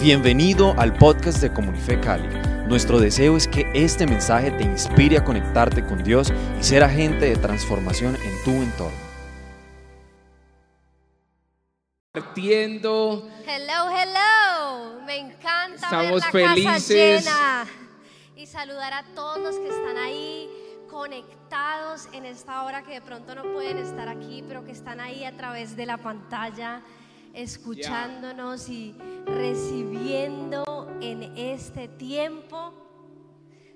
Bienvenido al podcast de Comunife Cali. Nuestro deseo es que este mensaje te inspire a conectarte con Dios y ser agente de transformación en tu entorno. Partiendo, Hello, hello. Me encanta Estamos ver la casa felices. llena y saludar a todos los que están ahí conectados en esta hora que de pronto no pueden estar aquí, pero que están ahí a través de la pantalla escuchándonos y recibiendo en este tiempo.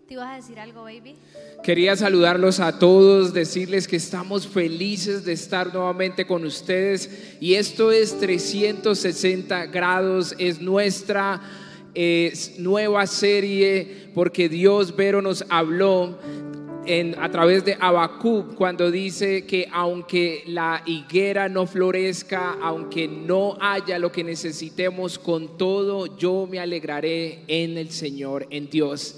¿Te ibas a decir algo, baby? quería saludarlos a todos, decirles que estamos felices de estar nuevamente con ustedes y esto es 360 grados, es nuestra eh, nueva serie porque Dios Vero nos habló en, a través de Habacuc cuando dice que aunque la higuera no florezca, aunque no haya lo que necesitemos, con todo yo me alegraré en el Señor, en Dios.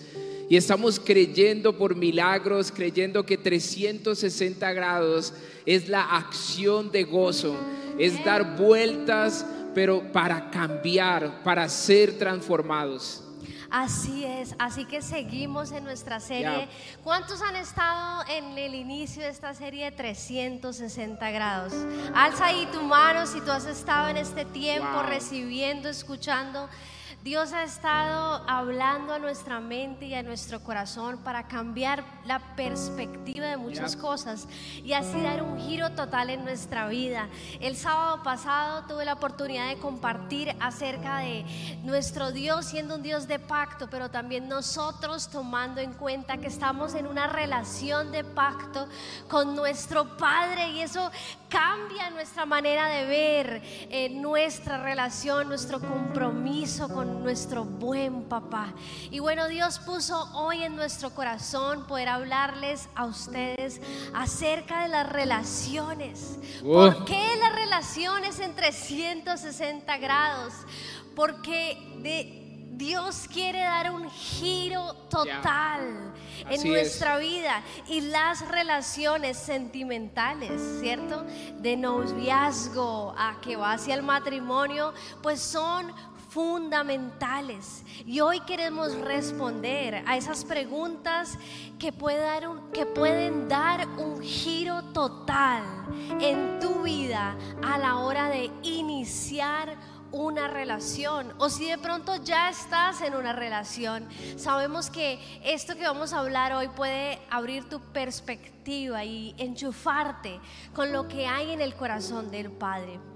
Y estamos creyendo por milagros, creyendo que 360 grados es la acción de gozo, es dar vueltas, pero para cambiar, para ser transformados. Así es, así que seguimos en nuestra serie. ¿Cuántos han estado en el inicio de esta serie de 360 grados? Alza ahí tu mano si tú has estado en este tiempo Wow. recibiendo, escuchando. Dios ha estado hablando a nuestra mente y a nuestro corazón para cambiar la perspectiva de muchas cosas y así dar un giro total en nuestra vida. El sábado pasado tuve la oportunidad de compartir acerca de nuestro Dios siendo un Dios de pacto, pero también nosotros tomando en cuenta que estamos en una relación de pacto con nuestro Padre y eso cambia nuestra manera de ver eh, nuestra relación, nuestro compromiso con nuestro buen papá. Y bueno, Dios puso hoy en nuestro corazón poder hablarles a ustedes acerca de las relaciones. ¿Por qué las relaciones en 360 grados? Porque de- Dios quiere dar un giro total en nuestra vida y las relaciones sentimentales, ¿cierto? De noviazgo a que va hacia el matrimonio, pues son fundamentales. Y hoy queremos responder a esas preguntas que, pueden dar un giro total en tu vida a la hora de iniciar una relación o si de pronto ya estás en una relación, sabemos que esto que vamos a hablar hoy puede abrir tu perspectiva y enchufarte con lo que hay en el corazón del Padre.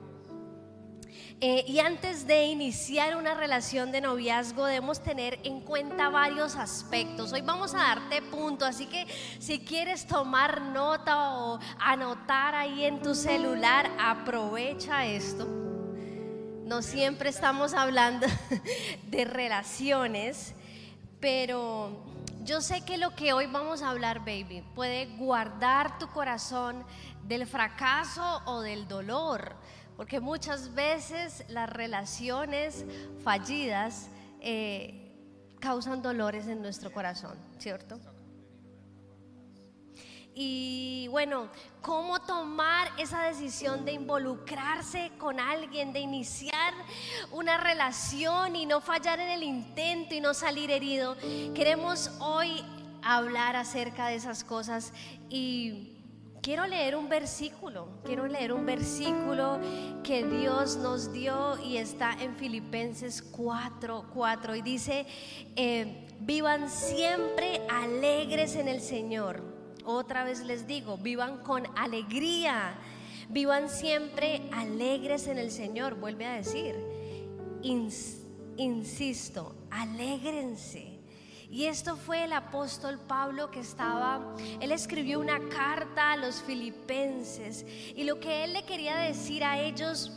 Eh, y antes de iniciar una relación de noviazgo debemos tener en cuenta varios aspectos. Hoy vamos a darte punto, así que si quieres tomar nota o anotar ahí en tu celular, aprovecha esto. No siempre estamos hablando de relaciones, pero yo sé que lo que hoy vamos a hablar, baby, puede guardar tu corazón del fracaso o del dolor, porque muchas veces las relaciones fallidas eh, causan dolores en nuestro corazón, ¿cierto? Y bueno, cómo tomar esa decisión de involucrarse con alguien, de iniciar una relación y no fallar en el intento y no salir herido. Queremos hoy hablar acerca de esas cosas y quiero leer un versículo, quiero leer un versículo que Dios nos dio y está en Filipenses 4, 4 y dice, eh, vivan siempre alegres en el Señor. Otra vez les digo, vivan con alegría, vivan siempre alegres en el Señor, vuelve a decir, Ins- insisto, alégrense. Y esto fue el apóstol Pablo que estaba, él escribió una carta a los filipenses y lo que él le quería decir a ellos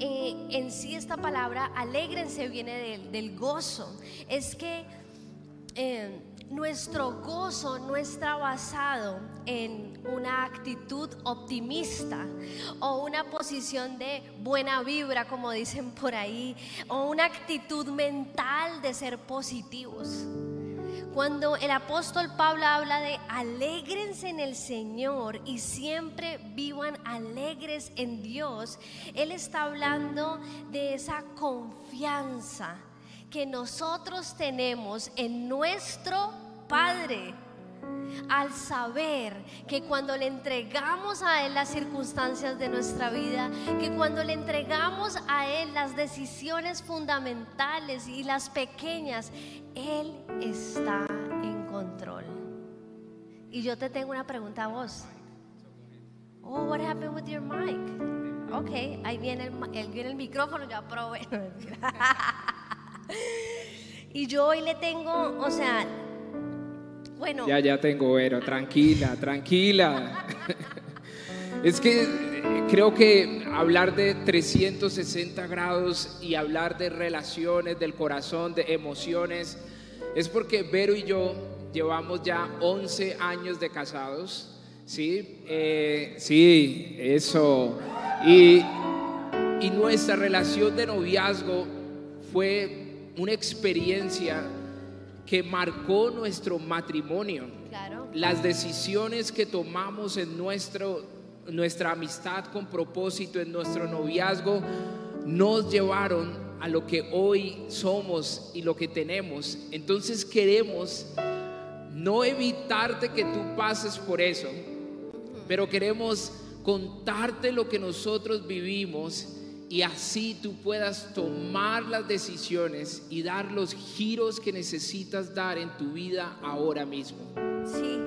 eh, en sí esta palabra, alégrense, viene del, gozo. Es que eh, nuestro gozo no está basado en una actitud optimista o una posición de buena vibra, como dicen por ahí, o una actitud mental de ser positivos. Cuando el apóstol Pablo habla de alégrense en el Señor y siempre vivan alegres en Dios, él está hablando de esa confianza que nosotros tenemos en nuestro Padre al saber que cuando le entregamos a Él las circunstancias de nuestra vida, que cuando le entregamos a Él las decisiones fundamentales y las pequeñas, Él está en control. Y yo te tengo una pregunta a vos. Oh, what happened with your mic? Ok, ahí viene el, viene el micrófono, ya probé. y yo hoy le tengo, o sea, Ya, ya tengo, Vero, tranquila, tranquila. es que eh, creo que hablar de 360 grados y hablar de relaciones, del corazón, de emociones, es porque Vero y yo llevamos ya 11 años de casados. Sí, eh, sí, eso. Y, y nuestra relación de noviazgo fue una experiencia que marcó nuestro matrimonio. Las decisiones que tomamos en nuestro, nuestra amistad con propósito, en nuestro noviazgo, nos llevaron a lo que hoy somos y lo que tenemos. Entonces queremos no evitarte que tú pases por eso, pero queremos contarte lo que nosotros vivimos y así tú puedas tomar las decisiones y dar los giros que necesitas dar en tu vida ahora mismo. Sí,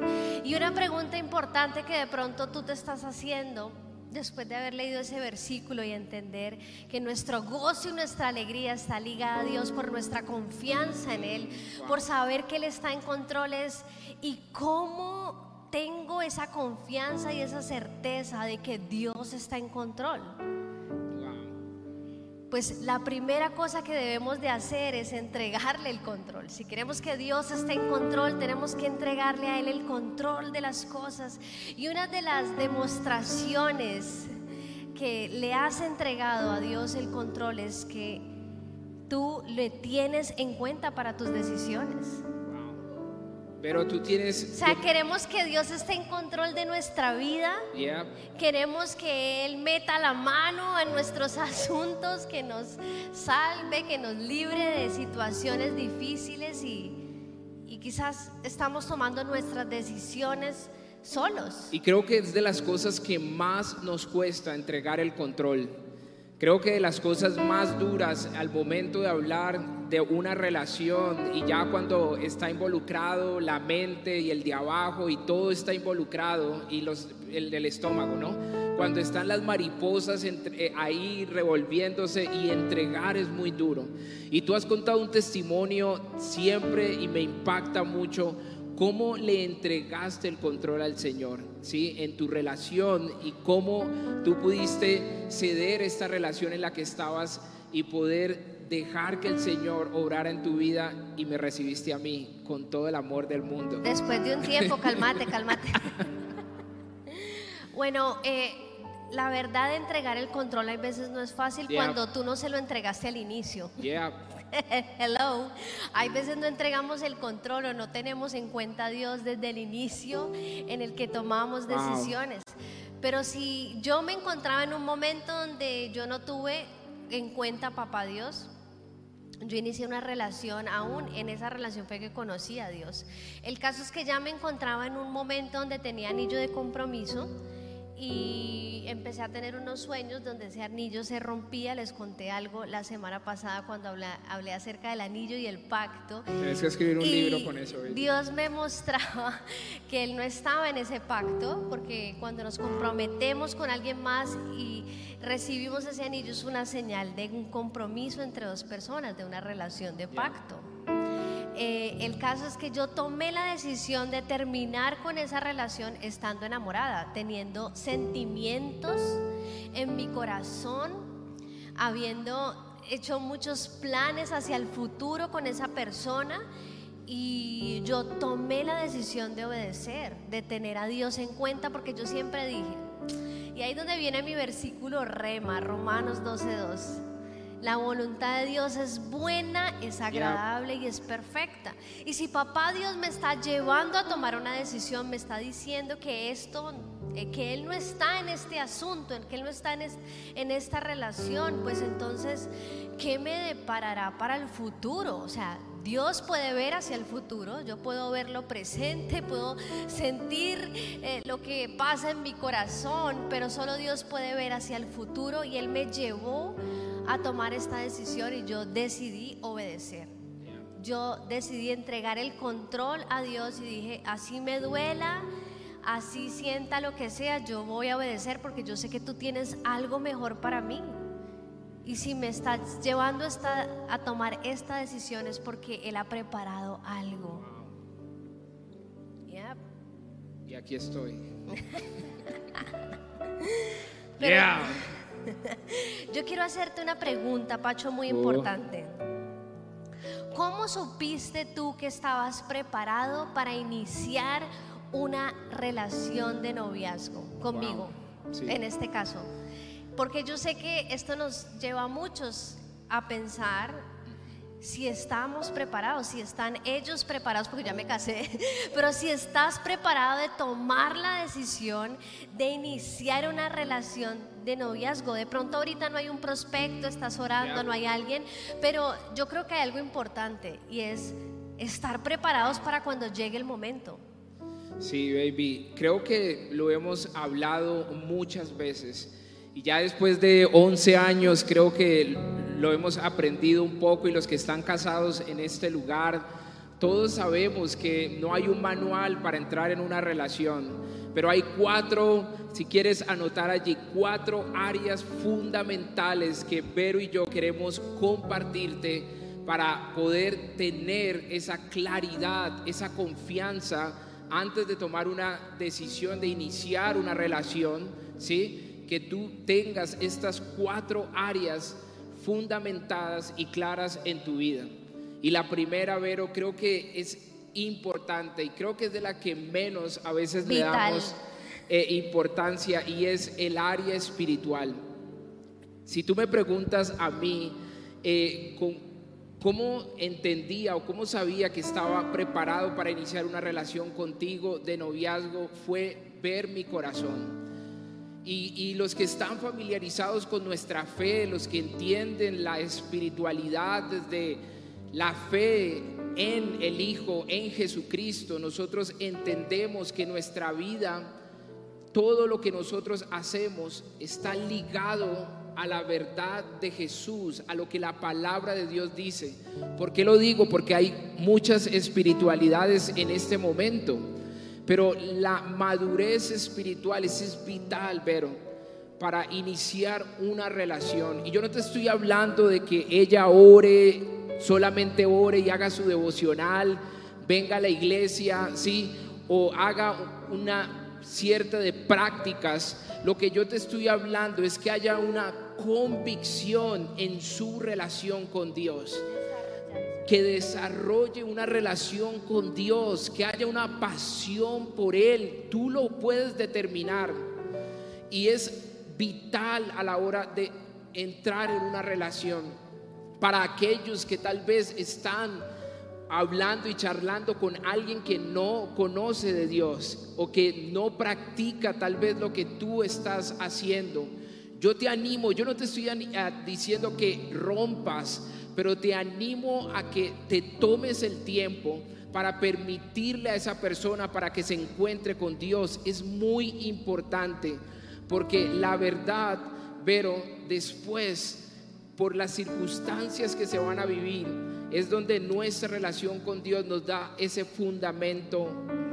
y una pregunta importante que de pronto tú te estás haciendo después de haber leído ese versículo y entender que nuestro gozo y nuestra alegría está ligada a Dios por nuestra confianza en Él, por saber que Él está en controles y cómo tengo esa confianza y esa certeza de que Dios está en control. Pues la primera cosa que debemos de hacer es entregarle el control. Si queremos que Dios esté en control, tenemos que entregarle a Él el control de las cosas. Y una de las demostraciones que le has entregado a Dios el control es que tú le tienes en cuenta para tus decisiones. Pero tú tienes... O sea, queremos que Dios esté en control de nuestra vida. Queremos que Él meta la mano en nuestros asuntos, que nos salve, que nos libre de situaciones difíciles y, y quizás estamos tomando nuestras decisiones solos. Y creo que es de las cosas que más nos cuesta entregar el control. Creo que de las cosas más duras al momento de hablar de una relación y ya cuando está involucrado la mente y el de abajo y todo está involucrado y los, el del estómago, ¿no? Cuando están las mariposas entre, eh, ahí revolviéndose y entregar es muy duro. Y tú has contado un testimonio siempre y me impacta mucho cómo le entregaste el control al Señor, ¿sí? En tu relación y cómo tú pudiste ceder esta relación en la que estabas y poder dejar que el Señor obrara en tu vida y me recibiste a mí con todo el amor del mundo. Después de un tiempo, calmate, calmate. bueno, eh, la verdad de entregar el control a veces no es fácil cuando tú no se lo entregaste al inicio. Yeah. Hello. Hay veces no entregamos el control o no tenemos en cuenta a Dios desde el inicio en el que tomamos decisiones. Pero si yo me encontraba en un momento donde yo no tuve en cuenta a papá Dios, yo inicié una relación, aún en esa relación fue que conocí a Dios. El caso es que ya me encontraba en un momento donde tenía anillo de compromiso y empecé a tener unos sueños donde ese anillo se rompía. Les conté algo la semana pasada cuando hablé, acerca del anillo y el pacto. Tienes que escribir un libro con eso. Dios me mostraba que Él no estaba en ese pacto, porque cuando nos comprometemos con alguien más y recibimos ese anillo es una señal de un compromiso entre dos personas, de una relación de pacto. Eh, el caso es que yo tomé la decisión de terminar con esa relación estando enamorada, teniendo sentimientos en mi corazón, habiendo hecho muchos planes hacia el futuro con esa persona y yo tomé la decisión de obedecer, de tener a Dios en cuenta porque yo siempre dije, y ahí donde viene mi versículo rema, Romanos 12.2 La voluntad de Dios es buena, es agradable y es perfecta. Y si papá Dios me está llevando a tomar una decisión, me está diciendo que esto, eh, que Él no está en este asunto, que Él no está en, en esta relación, pues entonces, ¿qué me deparará para el futuro? O sea, Dios puede ver hacia el futuro, yo puedo ver lo presente, puedo sentir eh, lo que pasa en mi corazón, pero solo Dios puede ver hacia el futuro y Él me llevó a tomar esta decisión y yo decidí obedecer. Yo decidí entregar el control a Dios y dije, así me duela, así sienta lo que sea, yo voy a obedecer porque yo sé que tú tienes algo mejor para mí. Y si me estás llevando a tomar esta decisión es porque Él ha preparado algo. Y aquí estoy. Yo quiero hacerte una pregunta, Pacho, muy oh. importante. ¿Cómo supiste tú que estabas preparado para iniciar una relación de noviazgo conmigo? En este caso. Porque yo sé que esto nos lleva a muchos a pensar si estamos preparados, si están ellos preparados, porque ya me casé, pero si estás preparado de tomar la decisión de iniciar una relación de noviazgo. De pronto ahorita no hay un prospecto, estás orando, no hay alguien, pero yo creo que hay algo importante y es estar preparados para cuando llegue el momento. Sí, baby, creo que lo hemos hablado muchas veces y ya después de 11 años creo que lo hemos aprendido un poco y los que están casados en este lugar, todos sabemos que no hay un manual para entrar en una relación, pero hay cuatro, si quieres anotar allí, cuatro áreas fundamentales que Vero y yo queremos compartirte para poder tener esa claridad, esa confianza antes de tomar una decisión de iniciar una relación, ¿sí? Que tú tengas estas cuatro áreas fundamentadas y claras en tu vida. Y la primera, Vero, creo que es importante y creo que es de la que menos a veces le damos eh, importancia y es el área espiritual. Si tú me preguntas a mí eh, cómo entendía o cómo sabía que estaba preparado para iniciar una relación contigo de noviazgo, fue ver mi corazón y, los que están familiarizados con nuestra fe, los que entienden la espiritualidad desde la fe en el Hijo, en Jesucristo, nosotros entendemos que nuestra vida, todo lo que nosotros hacemos está ligado a la verdad de Jesús, a lo que la palabra de Dios dice. ¿Por qué lo digo? Porque hay muchas espiritualidades en este momento. Pero la madurez espiritual es, vital, pero para iniciar una relación. Y yo no te estoy hablando de que ella ore, solamente ore y haga su devocional, venga a la iglesia, ¿sí? O haga una cierta de prácticas. Lo que yo te estoy hablando es que haya una convicción en su relación con Dios que desarrolle una relación con Dios, que haya una pasión por Él. Tú lo puedes determinar. Y es vital a la hora de entrar en una relación. Para aquellos que tal vez están hablando y charlando con alguien que no conoce de Dios o que no practica tal vez lo que tú estás haciendo. Yo te animo, yo no te estoy diciendo que rompas pero te animo a que te tomes el tiempo para permitirle a esa persona para que se encuentre con Dios. Es muy importante porque la verdad, pero después, por las circunstancias que se van a vivir, es donde nuestra relación con Dios nos da ese fundamento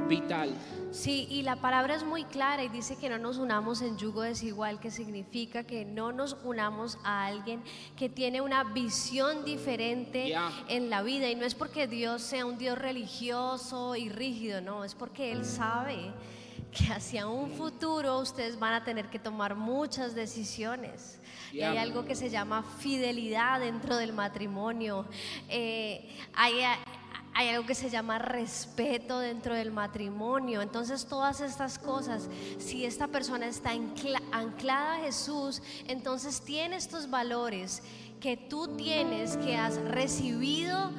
vital. Sí, y la palabra es muy clara y dice que no nos unamos en yugo desigual, que significa que no nos unamos a alguien que tiene una visión diferente en la vida. Y no es porque Dios sea un Dios religioso y rígido, no, es porque Él sabe que hacia un futuro ustedes van a tener que tomar muchas decisiones. Y hay algo que se llama fidelidad dentro del matrimonio. Eh, hay, hay algo que se llama respeto dentro del matrimonio. Entonces todas estas cosas, si esta persona está anclada a Jesús, entonces tiene estos valores que tú tienes, que has recibido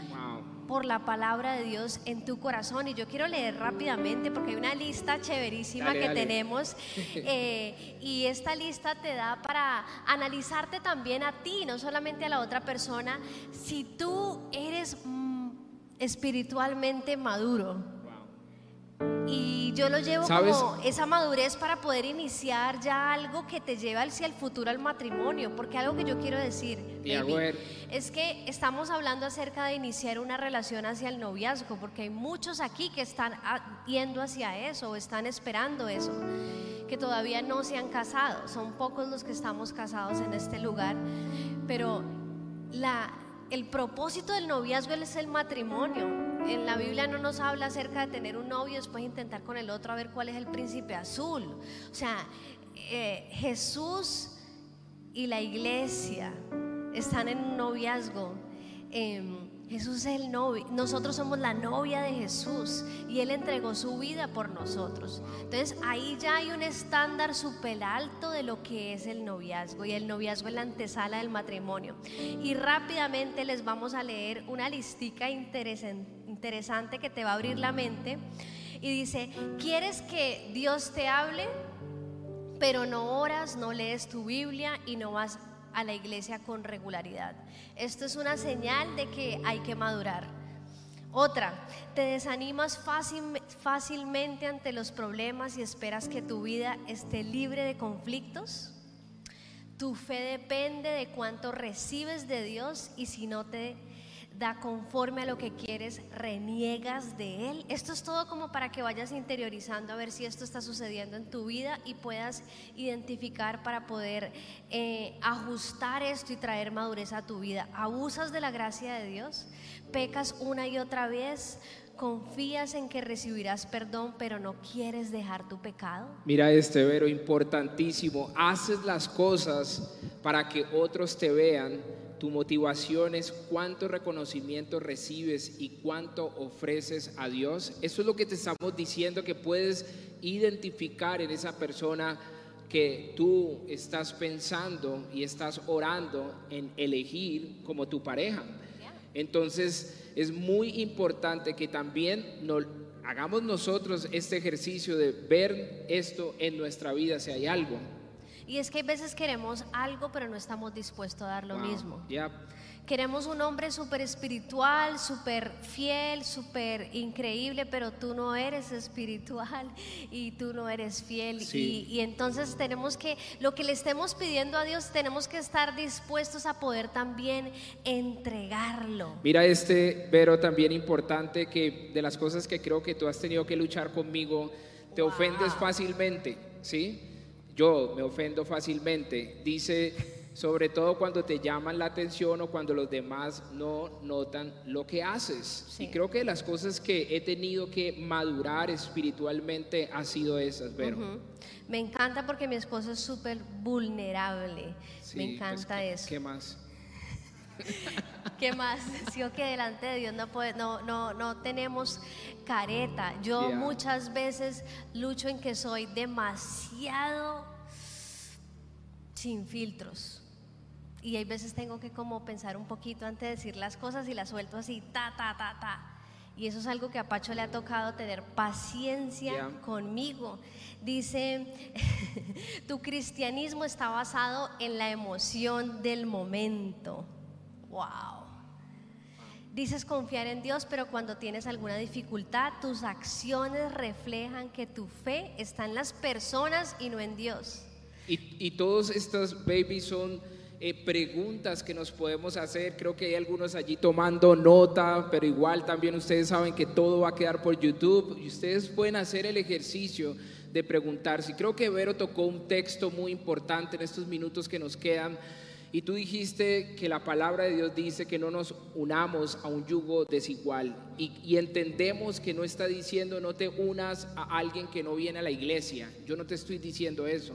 por la palabra de Dios en tu corazón. Y yo quiero leer rápidamente porque hay una lista chéverísima Dale, que dale. tenemos. eh, y esta lista te da para analizarte también a ti, no solamente a la otra persona, si tú eres espiritualmente maduro. Y yo lo llevo ¿Sabes? como esa madurez para poder iniciar ya algo que te lleva hacia el futuro al matrimonio. Porque algo que yo quiero decir baby, es que estamos hablando acerca de iniciar una relación hacia el noviazgo, porque hay muchos aquí que están yendo hacia eso o están esperando eso, que todavía no se han casado. Son pocos los que estamos casados en este lugar, pero la, el propósito del noviazgo es el matrimonio. En la Biblia no nos habla acerca de tener un novio y después intentar con el otro a ver cuál es el príncipe azul. O sea, eh, Jesús y la iglesia están en un noviazgo. Em, Jesús es el novio, nosotros somos la novia de Jesús y Él entregó su vida por nosotros. Entonces ahí ya hay un estándar súper alto de lo que es el noviazgo y el noviazgo es la antesala del matrimonio. Y rápidamente les vamos a leer una listica interesan- interesante que te va a abrir la mente y dice, ¿quieres que Dios te hable? pero no oras, no lees tu Biblia y no vas a la iglesia con regularidad. Esto es una señal de que hay que madurar. Otra, te desanimas fácil- fácilmente ante los problemas y esperas que tu vida esté libre de conflictos. Tu fe depende de cuánto recibes de Dios y si no te da conforme a lo que quieres, reniegas de Él. Esto es todo como para que vayas interiorizando a ver si esto está sucediendo en tu vida y puedas identificar para poder eh, ajustar esto y traer madurez a tu vida. Abusas de la gracia de Dios, pecas una y otra vez, confías en que recibirás perdón, pero no quieres dejar tu pecado. Mira este vero importantísimo. Haces las cosas para que otros te vean. Tu motivación es cuánto reconocimiento recibes y cuánto ofreces a Dios. Eso es lo que te estamos diciendo que puedes identificar en esa persona que tú estás pensando y estás orando en elegir como tu pareja. Entonces es muy importante que también hagamos nosotros este ejercicio de ver esto en nuestra vida si hay algo. Y es que a veces queremos algo, pero no estamos dispuestos a dar lo Wow, mismo. Queremos un hombre súper espiritual, súper fiel, súper increíble, pero tú no eres espiritual y tú no eres fiel. Sí. Y, y entonces tenemos que, lo que le estemos pidiendo a Dios, tenemos que estar dispuestos a poder también entregarlo. Mira este, pero también importante que de las cosas que creo que tú has tenido que luchar conmigo, te Wow. ofendes fácilmente, ¿sí? Yo me ofendo fácilmente. Dice, sobre todo cuando te llaman la atención o cuando los demás no notan lo que haces. Sí. Y creo que las cosas que he tenido que madurar espiritualmente ha sido esas, Vero. Ujú. Me encanta porque mi esposo es súper vulnerable. Sí, Me pues, encanta ¿qué- eso. ¿Qué más? ¿Qué más? Sí, o que delante de Dios no, puede- no, no, no tenemos careta. Yo Yeah. muchas veces lucho en que soy demasiado sin filtros. Y hay veces tengo que como pensar un poquito antes de decir las cosas y las suelto así, ta, ta, ta, ta. Y eso es algo que a Pacho le ha tocado tener paciencia Yeah. conmigo. Dice, tu cristianismo está basado en la emoción del momento. Wow. Dices confiar en Dios, pero cuando tienes alguna dificultad, tus acciones reflejan que tu fe está en las personas y no en Dios. Y, y todas estas babies son eh, preguntas que nos podemos hacer. Creo que hay algunos allí tomando nota, pero igual también ustedes saben que todo va a quedar por YouTube y ustedes pueden hacer el ejercicio de preguntarse. Y creo que Vero tocó un texto muy importante en estos minutos que nos quedan. Y tú dijiste que la palabra de Dios dice que no nos unamos a un yugo desigual. Y, entendemos que no está diciendo no te unas a alguien que no viene a la iglesia. Yo no te estoy diciendo eso.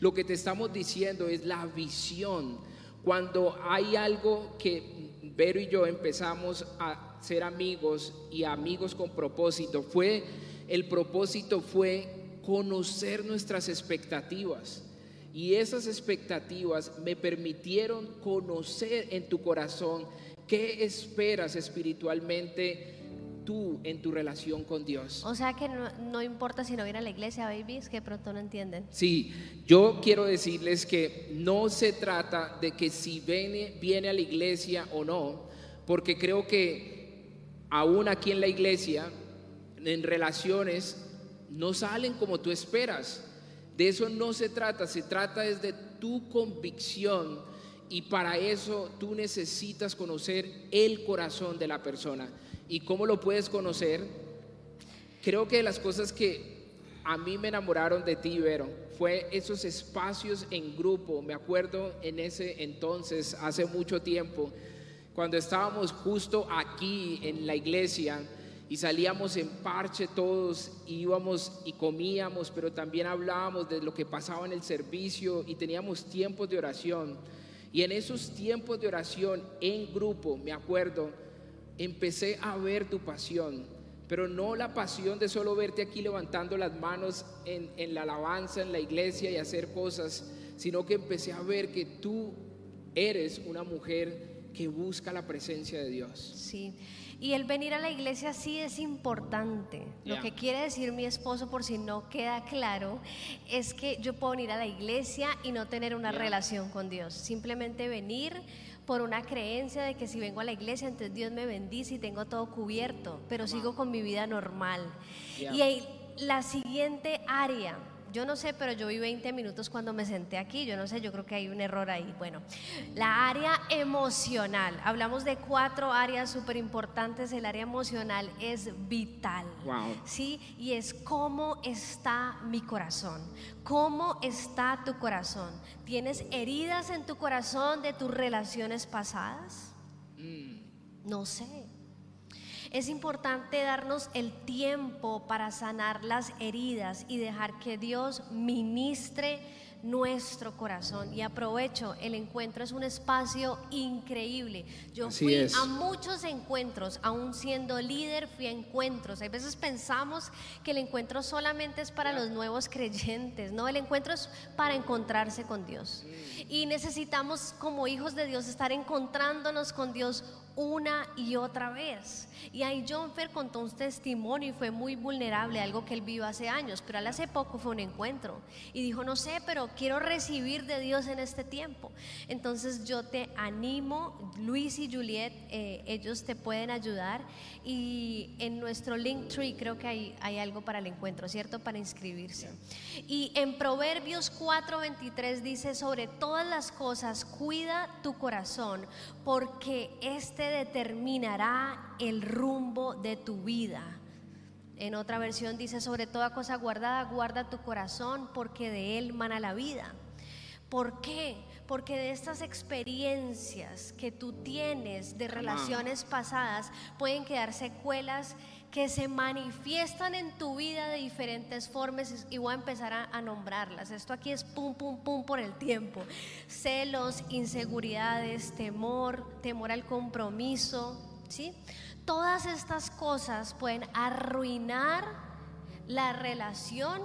Lo que te estamos diciendo es la visión. Cuando hay algo que Vero y yo empezamos a ser amigos y amigos con propósito, fue el propósito fue conocer nuestras expectativas. Y esas expectativas me permitieron conocer en tu corazón qué esperas espiritualmente tú en tu relación con Dios. O sea que no, no importa si no viene a la iglesia, babies, que pronto no entienden. Sí, yo quiero decirles que no se trata de que si viene, viene a la iglesia o no, porque creo que aún aquí en la iglesia, en relaciones, no salen como tú esperas. De eso no se trata, se trata es de tu convicción y para eso tú necesitas conocer el corazón de la persona. ¿Y cómo lo puedes conocer? Creo que las cosas que a mí me enamoraron de ti, Vero, fue esos espacios en grupo. Me acuerdo en ese entonces, hace mucho tiempo, cuando estábamos justo aquí en la iglesia y salíamos en parche todos, íbamos y comíamos, pero también hablábamos de lo que pasaba en el servicio y teníamos tiempos de oración. Y en esos tiempos de oración en grupo, me acuerdo, empecé a ver tu pasión, pero no la pasión de solo verte aquí levantando las manos en, en la alabanza, en la iglesia y hacer cosas, sino que empecé a ver que tú eres una mujer que busca la presencia de Dios. Sí. Y el venir a la iglesia sí es importante. Lo que quiere decir mi esposo, por si no queda claro, es que yo puedo venir a la iglesia y no tener una relación con Dios. Simplemente venir por una creencia de que si vengo a la iglesia, entonces Dios me bendice y tengo todo cubierto, pero sigo con mi vida normal. Y ahí, la siguiente área, yo no sé, pero yo vi 20 minutos cuando me senté aquí, yo no sé, yo creo que hay un error ahí. Bueno, la área emocional, hablamos de cuatro áreas súper importantes, el área emocional es vital. Wow. ¿sí? Y es cómo está mi corazón, cómo está tu corazón. ¿Tienes heridas en tu corazón de tus relaciones pasadas? No sé. Es importante darnos el tiempo para sanar las heridas y dejar que Dios ministre nuestro corazón. Y aprovecho, el encuentro es un espacio increíble. Yo Así fui es. a muchos encuentros, aún siendo líder, fui a encuentros. Hay veces pensamos que el encuentro solamente es para los nuevos creyentes, no, el encuentro es para encontrarse con Dios. Y necesitamos como hijos de Dios estar encontrándonos con Dios una y otra vez. Y ahí John Fer contó un testimonio y fue muy vulnerable, algo que él vivió hace años, pero él hace poco fue un encuentro y dijo, no sé, pero quiero recibir de Dios en este tiempo. Entonces yo te animo, Luis y Juliet, eh, ellos te pueden ayudar y en nuestro link tree creo que hay, hay algo para el encuentro, ¿cierto? Para inscribirse. Y en Proverbios 4:23 dice, sobre todas las cosas, cuida tu corazón, porque este determinará el rumbo de tu vida. En otra versión dice, sobre toda cosa guardada, guarda tu corazón, porque de él mana la vida. ¿Por qué? Porque de estas experiencias que tú tienes de relaciones pasadas pueden quedar secuelas que se manifiestan en tu vida de diferentes formas y voy a empezar a, a nombrarlas. Esto aquí es pum, pum, pum por el tiempo. Celos, inseguridades, temor, temor al compromiso, ¿sí? Todas estas cosas pueden arruinar la relación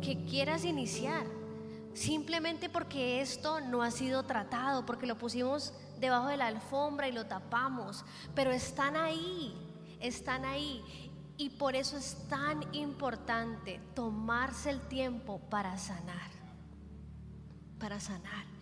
que quieras iniciar. Simplemente porque esto no ha sido tratado, porque lo pusimos debajo de la alfombra y lo tapamos, pero están ahí, están ahí. Y por eso es tan importante tomarse el tiempo para sanar, para sanar.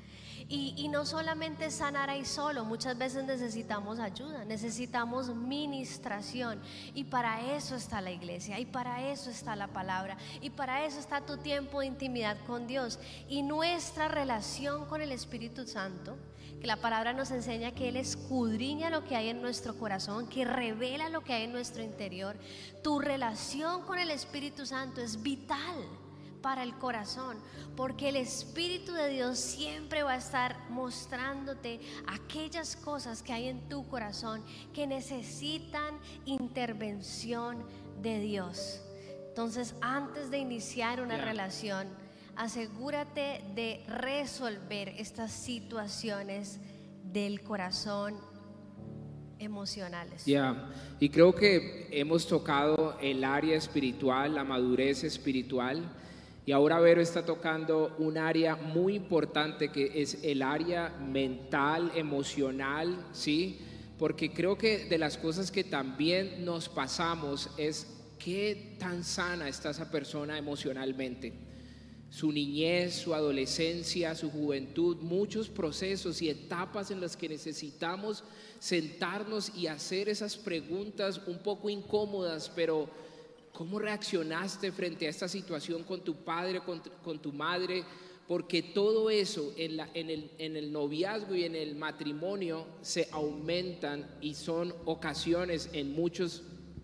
Y, no solamente sanar ahí solo, muchas veces necesitamos ayuda, necesitamos ministración. Y para eso está la iglesia, y para eso está la palabra, y para eso está tu tiempo de intimidad con Dios. Y nuestra relación con el Espíritu Santo, que la palabra nos enseña que Él escudriña lo que hay en nuestro corazón, que revela lo que hay en nuestro interior. Tu relación con el Espíritu Santo es vital para el corazón, porque el Espíritu de Dios siempre va a estar mostrándote aquellas cosas que hay en tu corazón que necesitan intervención de Dios. Entonces, antes de iniciar una Yeah. relación, asegúrate de resolver estas situaciones del corazón emocionales. Ya, y creo que hemos tocado el área espiritual, la madurez espiritual, Y ahora Vero está tocando un área muy importante que es el área mental, emocional, ¿sí? Porque creo que de las cosas que también nos pasamos es qué tan sana está esa persona emocionalmente. Su niñez, su adolescencia, su juventud, muchos procesos y etapas en las que necesitamos sentarnos y hacer esas preguntas un poco incómodas, pero ¿cómo reaccionaste frente a esta situación con tu padre, con, con tu madre? Porque todo eso en, la, en, el, en el noviazgo y en el matrimonio se aumentan y son ocasiones en muchos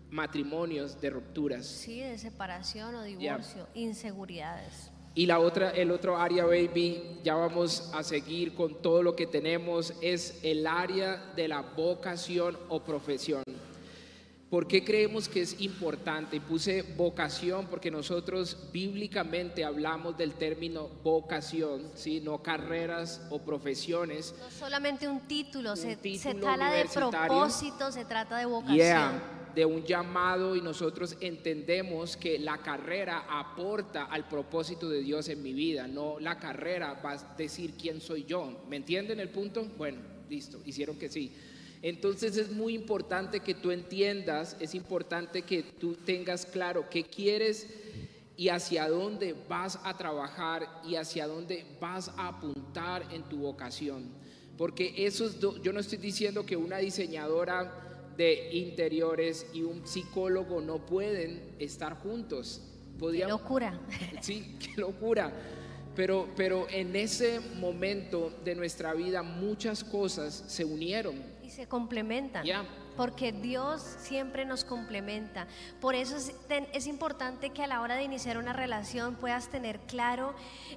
matrimonios de rupturas. Sí, de separación o divorcio, inseguridades. Y la otra, el otro área, baby, ya vamos a seguir con todo lo que tenemos, es el área de la vocación o profesión. ¿Por qué creemos que es importante? Y puse vocación porque nosotros bíblicamente hablamos del término vocación, ¿sí? no carreras o profesiones. No solamente un título, se, se trata de propósito, se trata de vocación de un llamado y nosotros entendemos que la carrera aporta al propósito de Dios en mi vida, no la carrera va a decir quién soy yo. ¿Me entienden el punto? Bueno, listo, hicieron que sí. Entonces es muy importante que tú entiendas, es importante que tú tengas claro qué quieres y hacia dónde vas a trabajar y hacia dónde vas a apuntar en tu vocación. Porque eso es, yo no estoy diciendo que una diseñadora de interiores y un psicólogo no pueden estar juntos. Qué locura. Sí, qué locura. Pero, pero en ese momento de nuestra vida muchas cosas se unieron. Se complementan. Porque Dios siempre nos complementa. Por eso es, es, importante que a la hora de iniciar una relación puedas tener claro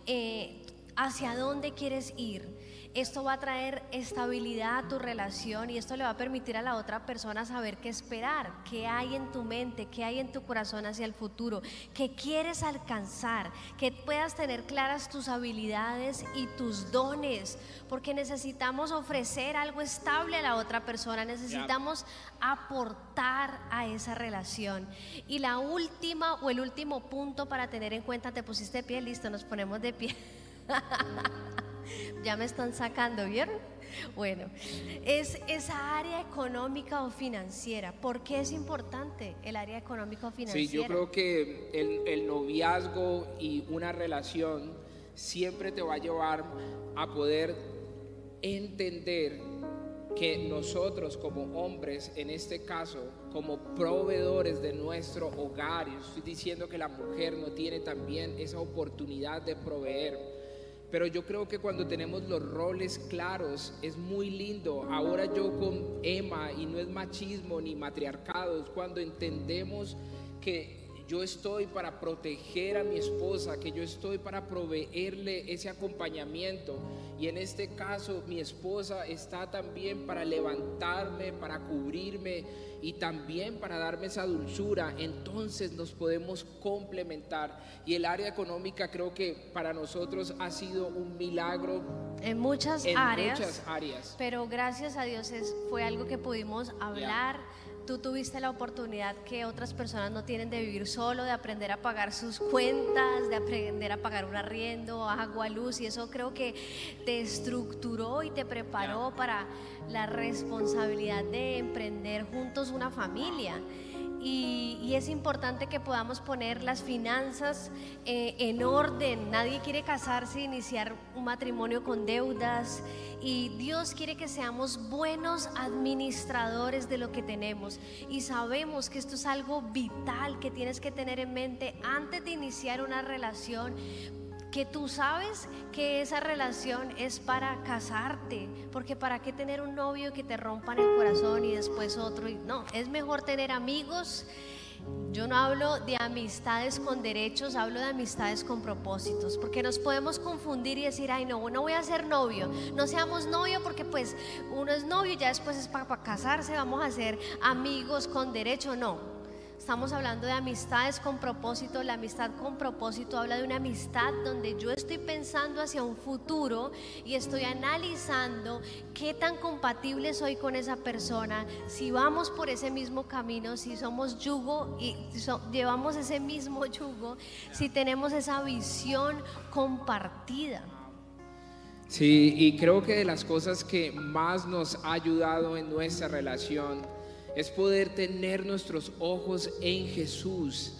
eh, hacia dónde quieres ir esto va a traer estabilidad a tu relación y esto le va a permitir a la otra persona saber qué esperar, qué hay en tu mente, qué hay en tu corazón hacia el futuro, qué quieres alcanzar, que puedas tener claras tus habilidades y tus dones, porque necesitamos ofrecer algo estable a la otra persona, necesitamos aportar a esa relación. Y la última o el último punto para tener en cuenta, te pusiste de pie, listo, nos ponemos de pie. ya me están sacando, ¿vieron? Bueno, es esa área económica o financiera. ¿Por qué es importante el área económica o financiera? Sí, yo creo que el, el noviazgo y una relación siempre te va a llevar a poder entender que nosotros como hombres, en este caso, como proveedores de nuestro hogar, y estoy diciendo que la mujer no tiene también esa oportunidad de proveer, pero yo creo que cuando tenemos los roles claros es muy lindo. Ahora yo con Emma, y no es machismo ni matriarcado, es cuando entendemos que yo estoy para proteger a mi esposa, que yo estoy para proveerle ese acompañamiento. Y en este caso mi esposa está también para levantarme, para cubrirme y también para darme esa dulzura. Entonces nos podemos complementar. Y el área económica creo que para nosotros ha sido un milagro. En muchas, áreas, muchas áreas. Pero gracias a Dios es, fue algo que pudimos hablar tú tuviste la oportunidad que otras personas no tienen de vivir solo, de aprender a pagar sus cuentas, de aprender a pagar un arriendo, agua, luz, y eso creo que te estructuró y te preparó para la responsabilidad de emprender juntos una familia. Y, es importante que podamos poner las finanzas eh, en orden. Nadie quiere casarse e iniciar un matrimonio con deudas. Y Dios quiere que seamos buenos administradores de lo que tenemos. Y sabemos que esto es algo vital que tienes que tener en mente antes de iniciar una relación que tú sabes que esa relación es para casarte, porque para qué tener un novio que te rompan el corazón y después otro, no, es mejor tener amigos. Yo no hablo de amistades con derechos, hablo de amistades con propósitos, porque nos podemos confundir y decir, ay no, no voy a ser novio, no seamos novio porque pues uno es novio y ya después es para, para casarse, vamos a ser amigos con derecho, no Estamos hablando de amistades con propósito. La amistad con propósito habla de una amistad donde yo estoy pensando hacia un futuro y estoy analizando qué tan compatible soy con esa persona, si vamos por ese mismo camino, si somos yugo y llevamos ese mismo yugo, si tenemos esa visión compartida. Sí, y creo que de las cosas que más nos ha ayudado en nuestra relación, es poder tener nuestros ojos en Jesús,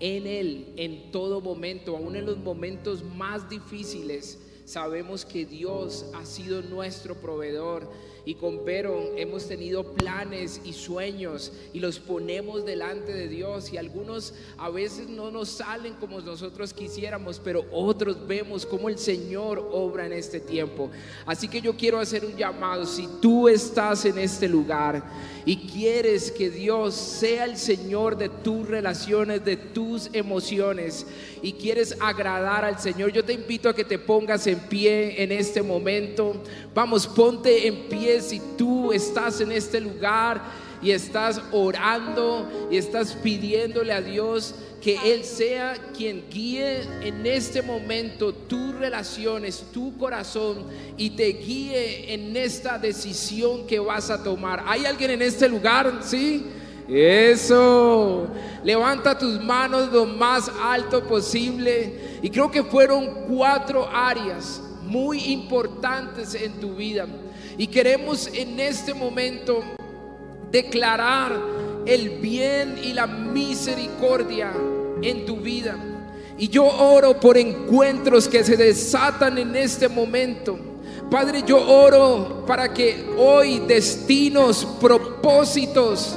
en Él, en todo momento, aún en los momentos más difíciles. Sabemos que Dios ha sido nuestro proveedor y con Vero hemos tenido planes y sueños y los ponemos delante de Dios y algunos a veces no nos salen como nosotros quisiéramos, pero otros vemos como el Señor obra en este tiempo. Así que yo quiero hacer un llamado, si tú estás en este lugar y quieres que Dios sea el Señor de tus relaciones, de tus emociones y quieres agradar al Señor, yo te invito a que te pongas en pie en este momento. Vamos, ponte en pie si tú estás en este lugar y estás orando y estás pidiéndole a Dios que Él sea quien guíe en este momento tus relaciones, tu corazón y te guíe en esta decisión que vas a tomar. ¿Hay alguien en este lugar? ¿Sí? Eso. Levanta tus manos lo más alto posible. Y creo que fueron cuatro áreas muy importantes en tu vida. Y queremos en este momento declarar el bien y la misericordia en tu vida. Y yo oro por encuentros que se desatan en este momento. Padre, yo oro para que hoy destinos, propósitos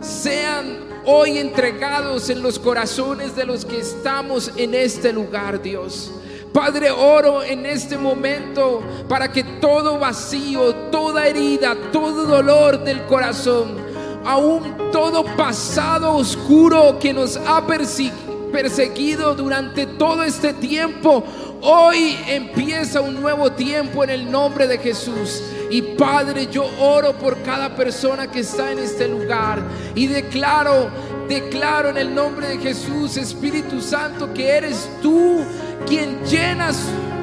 sean hoy entregados en los corazones de los que estamos en este lugar, Dios. Padre, oro en este momento para que todo vacío, toda herida, todo dolor del corazón, aún todo pasado oscuro que nos ha perseguido durante todo este tiempo, hoy empieza un nuevo tiempo en el nombre de Jesús. Y Padre, yo oro por cada persona que está en este lugar y declaro, declaro en el nombre de Jesús, Espíritu Santo, que eres tú quien llenas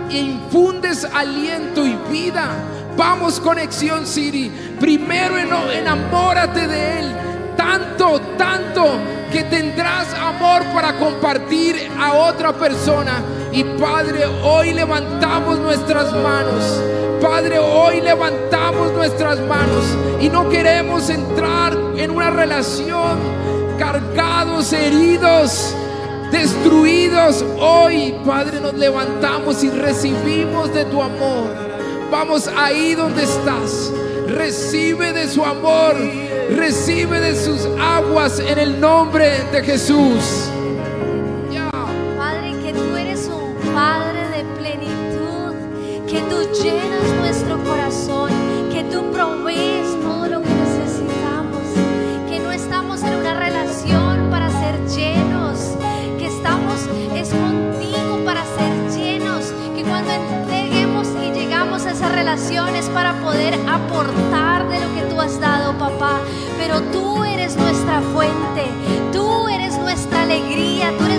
e infundes aliento y vida. Vamos, Conexión City. Primero enamórate de Él. Tanto, tanto que tendrás amor para compartir a otra persona. Y Padre, hoy levantamos nuestras manos. Padre, hoy levantamos nuestras manos y no queremos entrar en una relación cargados, heridos destruidos, hoy, Padre, nos levantamos y recibimos de tu amor. Vamos ahí donde estás. Recibe de su amor, recibe de sus aguas en el nombre de Jesús. Padre, que tú eres un Padre de plenitud, que tú llenas corazón, que tú provees todo lo que necesitamos, que no estamos en una relación para ser llenos estamos es contigo para ser llenos, que cuando entreguemos y llegamos a esas relaciones para poder aportar de lo que tú has dado, papá. Pero tú eres nuestra fuente, tú eres nuestra alegría, tú eres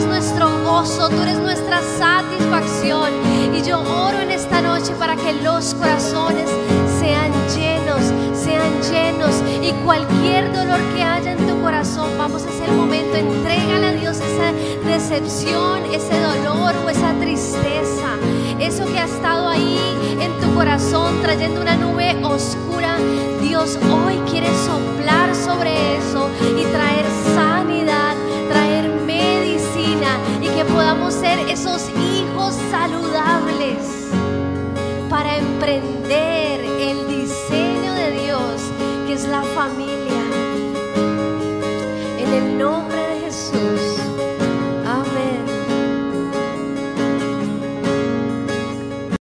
gozo, tú eres nuestra satisfacción. Y yo oro en esta noche para que los corazones sean llenos, sean llenos y cualquier dolor que haya en tu corazón, vamos a hacer un momento, entrégale a Dios esa decepción, ese dolor o esa tristeza, eso que ha estado ahí en tu corazón trayendo una nube oscura. Dios hoy quiere soplar sobre eso y traer sanidad, podamos ser esos hijos saludables para emprender